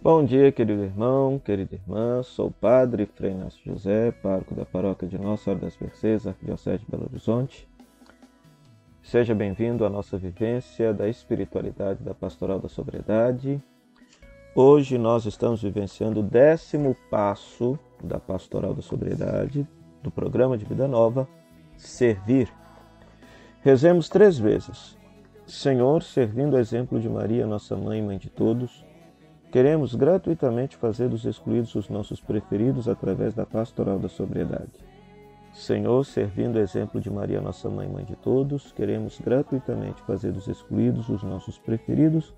Bom dia, querido irmão, querida irmã. Sou o Padre Frei Inácio José, pároco da paróquia de Nossa Senhora das Mercês, Arquidiocese de Belo Horizonte. Seja bem-vindo à nossa vivência da espiritualidade da Pastoral da Sobriedade. Hoje nós estamos vivenciando o décimo passo da Pastoral da Sobriedade, do programa de Vida Nova, Servir. Rezemos três vezes. Senhor, servindo o exemplo de Maria, nossa mãe mãe de todos, Queremos gratuitamente fazer dos excluídos os nossos preferidos através da pastoral da sobriedade. Senhor, servindo o exemplo de Maria, nossa mãe, mãe de todos, queremos gratuitamente fazer dos excluídos os nossos preferidos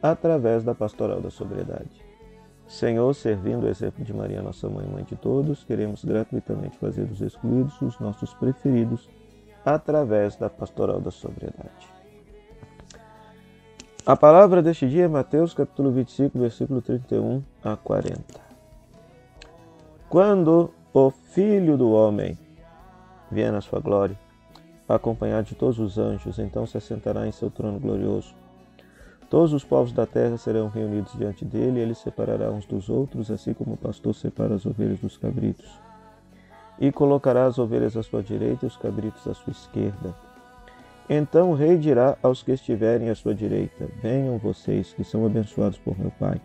através da pastoral da sobriedade. Senhor, servindo o exemplo de Maria, nossa mãe, mãe de todos, queremos gratuitamente fazer dos excluídos os nossos preferidos através da pastoral da sobriedade. A palavra deste dia é Mateus capítulo 25, versículo 31 a 40. Quando o Filho do Homem vier na sua glória, acompanhado de todos os anjos, então se assentará em seu trono glorioso. Todos os povos da terra serão reunidos diante dele, e ele separará uns dos outros, assim como o pastor separa as ovelhas dos cabritos. E colocará as ovelhas à sua direita e os cabritos à sua esquerda. Então o rei dirá aos que estiverem à sua direita: Venham vocês, que são abençoados por meu Pai.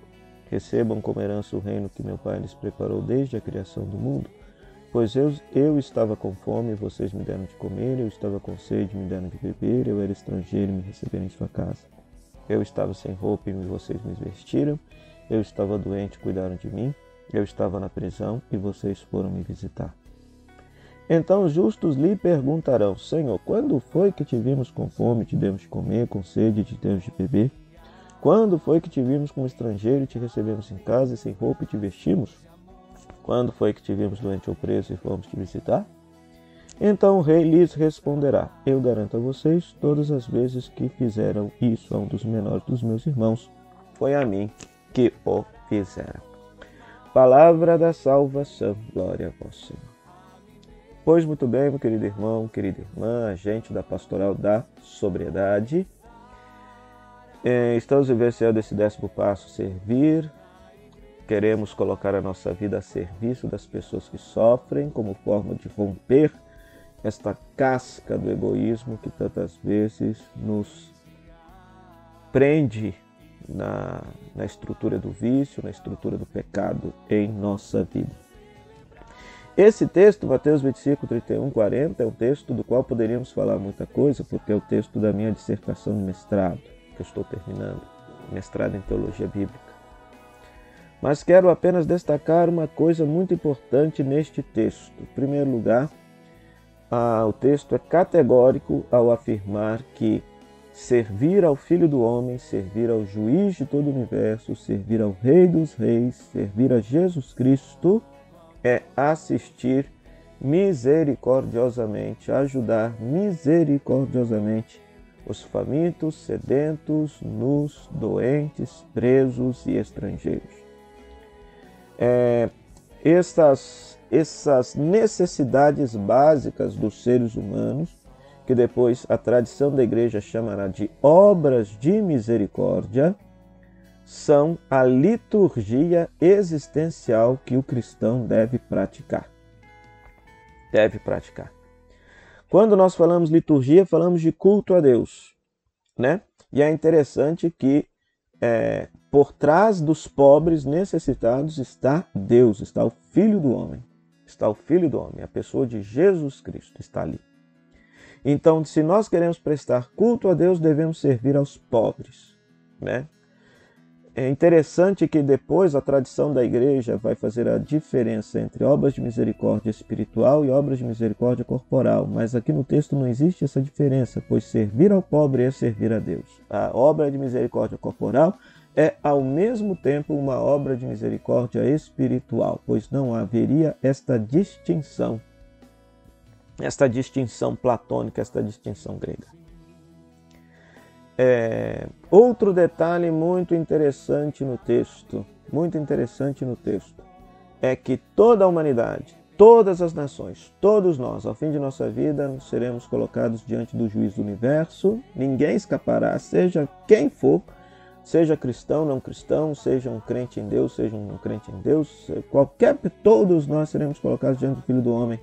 Recebam como herança o reino que meu Pai lhes preparou desde a criação do mundo. Pois eu, eu estava com fome e vocês me deram de comer, eu estava com sede e me deram de beber, eu era estrangeiro e me receberam em sua casa. Eu estava sem roupa e vocês me vestiram, eu estava doente e cuidaram de mim, eu estava na prisão e vocês foram me visitar. Então os justos lhe perguntarão: Senhor, quando foi que te vimos com fome, te demos de comer, com sede, te demos de beber? Quando foi que te vimos como estrangeiro e te recebemos em casa e sem roupa e te vestimos? Quando foi que te vimos doente ou preso e fomos te visitar? Então o rei lhes responderá: Eu garanto a vocês, todas as vezes que fizeram isso a um dos menores dos meus irmãos, foi a mim que o fizeram. Palavra da salvação, glória a vós, Senhor. Pois muito bem, meu querido irmão, querida irmã, agente da Pastoral da Sobriedade. É, estamos vivenciando esse décimo passo, servir. Queremos colocar a nossa vida a serviço das pessoas que sofrem, como forma de romper esta casca do egoísmo que tantas vezes nos prende na, na estrutura do vício, na estrutura do pecado em nossa vida. Esse texto, Mateus 25, 31, 40, é um texto do qual poderíamos falar muita coisa, porque é o texto da minha dissertação de mestrado, que eu estou terminando, mestrado em teologia bíblica. Mas quero apenas destacar uma coisa muito importante neste texto. Em primeiro lugar, o texto é categórico ao afirmar que servir ao Filho do Homem, servir ao Juiz de todo o universo, servir ao Rei dos Reis, servir a Jesus Cristo, é assistir misericordiosamente, ajudar misericordiosamente os famintos, sedentos, nus, doentes, presos e estrangeiros. É, essas, essas necessidades básicas dos seres humanos, que depois a tradição da igreja chamará de obras de misericórdia, são a liturgia existencial que o cristão deve praticar. Deve praticar. Quando nós falamos liturgia, falamos de culto a Deus, né? E é interessante que é, por trás dos pobres necessitados está Deus, está o Filho do Homem, está o Filho do Homem, a pessoa de Jesus Cristo está ali. Então, se nós queremos prestar culto a Deus, devemos servir aos pobres, né? É interessante que depois a tradição da igreja vai fazer a diferença entre obras de misericórdia espiritual e obras de misericórdia corporal, mas aqui no texto não existe essa diferença, pois servir ao pobre é servir a Deus. A obra de misericórdia corporal é ao mesmo tempo uma obra de misericórdia espiritual, pois não haveria esta distinção, esta distinção platônica, esta distinção grega. É, outro detalhe muito interessante no texto, muito interessante no texto, é que toda a humanidade, todas as nações, todos nós, ao fim de nossa vida, seremos colocados diante do juiz do universo, ninguém escapará, seja quem for, seja cristão, não cristão, seja um crente em Deus, seja um crente em Deus, qualquer, todos nós seremos colocados diante do Filho do Homem.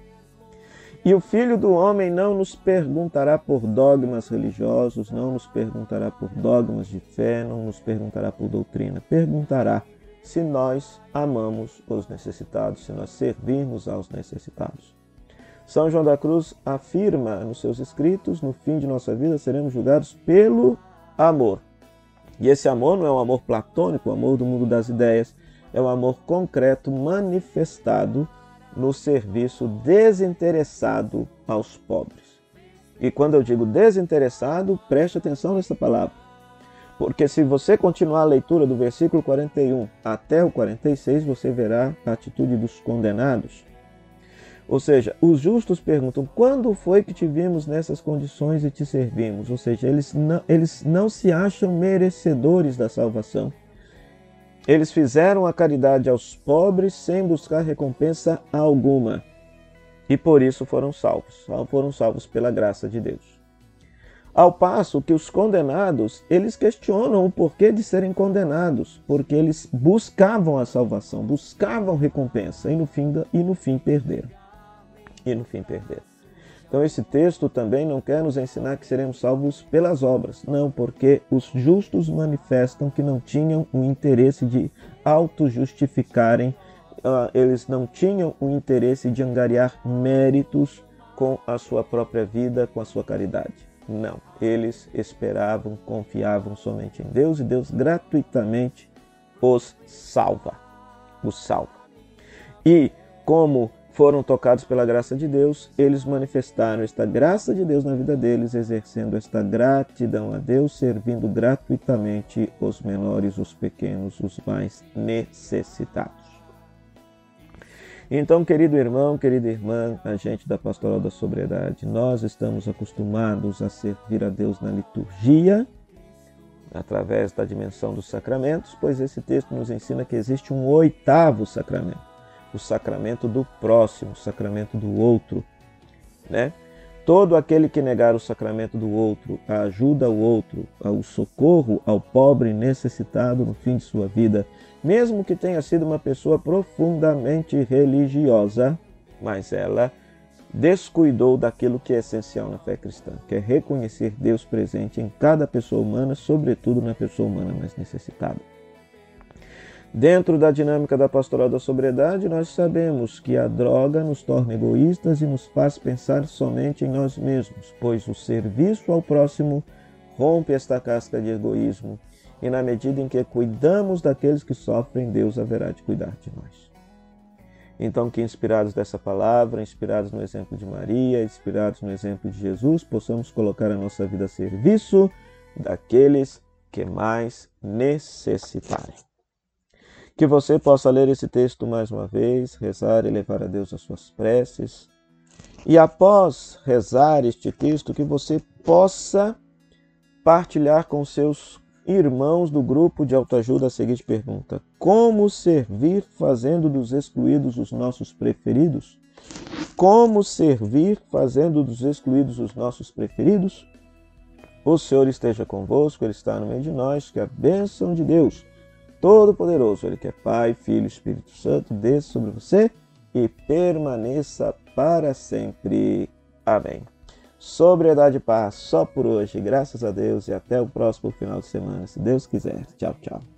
E o Filho do Homem não nos perguntará por dogmas religiosos, não nos perguntará por dogmas de fé, não nos perguntará por doutrina, perguntará se nós amamos os necessitados, se nós servirmos aos necessitados. São João da Cruz afirma nos seus escritos: no fim de nossa vida seremos julgados pelo amor. E esse amor não é um amor platônico, o amor do mundo das ideias, é um amor concreto manifestado no serviço desinteressado aos pobres. E quando eu digo desinteressado, preste atenção nessa palavra. Porque se você continuar a leitura do versículo 41 até o 46, você verá a atitude dos condenados. Ou seja, os justos perguntam: quando foi que te vimos nessas condições e te servimos? Ou seja, eles não, eles não se acham merecedores da salvação. Eles fizeram a caridade aos pobres sem buscar recompensa alguma. E por isso foram salvos. Foram salvos pela graça de Deus. Ao passo que os condenados, eles questionam o porquê de serem condenados, porque eles buscavam a salvação, buscavam recompensa e no fim, e no fim perderam e no fim perder. Então, esse texto também não quer nos ensinar que seremos salvos pelas obras, não, porque os justos manifestam que não tinham o interesse de auto-justificarem, uh, eles não tinham o interesse de angariar méritos com a sua própria vida, com a sua caridade. Não, eles esperavam, confiavam somente em Deus e Deus gratuitamente os salva. Os salva. E como foram tocados pela graça de Deus, eles manifestaram esta graça de Deus na vida deles, exercendo esta gratidão a Deus, servindo gratuitamente os menores, os pequenos, os mais necessitados. Então, querido irmão, querida irmã, a gente da Pastoral da Sobriedade, nós estamos acostumados a servir a Deus na liturgia, através da dimensão dos sacramentos, pois esse texto nos ensina que existe um oitavo sacramento o sacramento do próximo, o sacramento do outro, né? Todo aquele que negar o sacramento do outro, a ajuda ao outro, o socorro ao pobre necessitado no fim de sua vida, mesmo que tenha sido uma pessoa profundamente religiosa, mas ela descuidou daquilo que é essencial na fé cristã, que é reconhecer Deus presente em cada pessoa humana, sobretudo na pessoa humana mais necessitada. Dentro da dinâmica da pastoral da sobriedade, nós sabemos que a droga nos torna egoístas e nos faz pensar somente em nós mesmos, pois o serviço ao próximo rompe esta casca de egoísmo, e na medida em que cuidamos daqueles que sofrem, Deus haverá de cuidar de nós. Então, que inspirados dessa palavra, inspirados no exemplo de Maria, inspirados no exemplo de Jesus, possamos colocar a nossa vida a serviço daqueles que mais necessitarem. Que você possa ler esse texto mais uma vez, rezar e levar a Deus as suas preces. E após rezar este texto, que você possa partilhar com seus irmãos do grupo de autoajuda a seguinte pergunta: Como servir fazendo dos excluídos os nossos preferidos? Como servir fazendo dos excluídos os nossos preferidos? O Senhor esteja convosco, Ele está no meio de nós, que a bênção de Deus Todo-Poderoso, Ele que é Pai, Filho e Espírito Santo, desça sobre você e permaneça para sempre. Amém. Sobriedade e paz só por hoje. Graças a Deus e até o próximo final de semana, se Deus quiser. Tchau, tchau.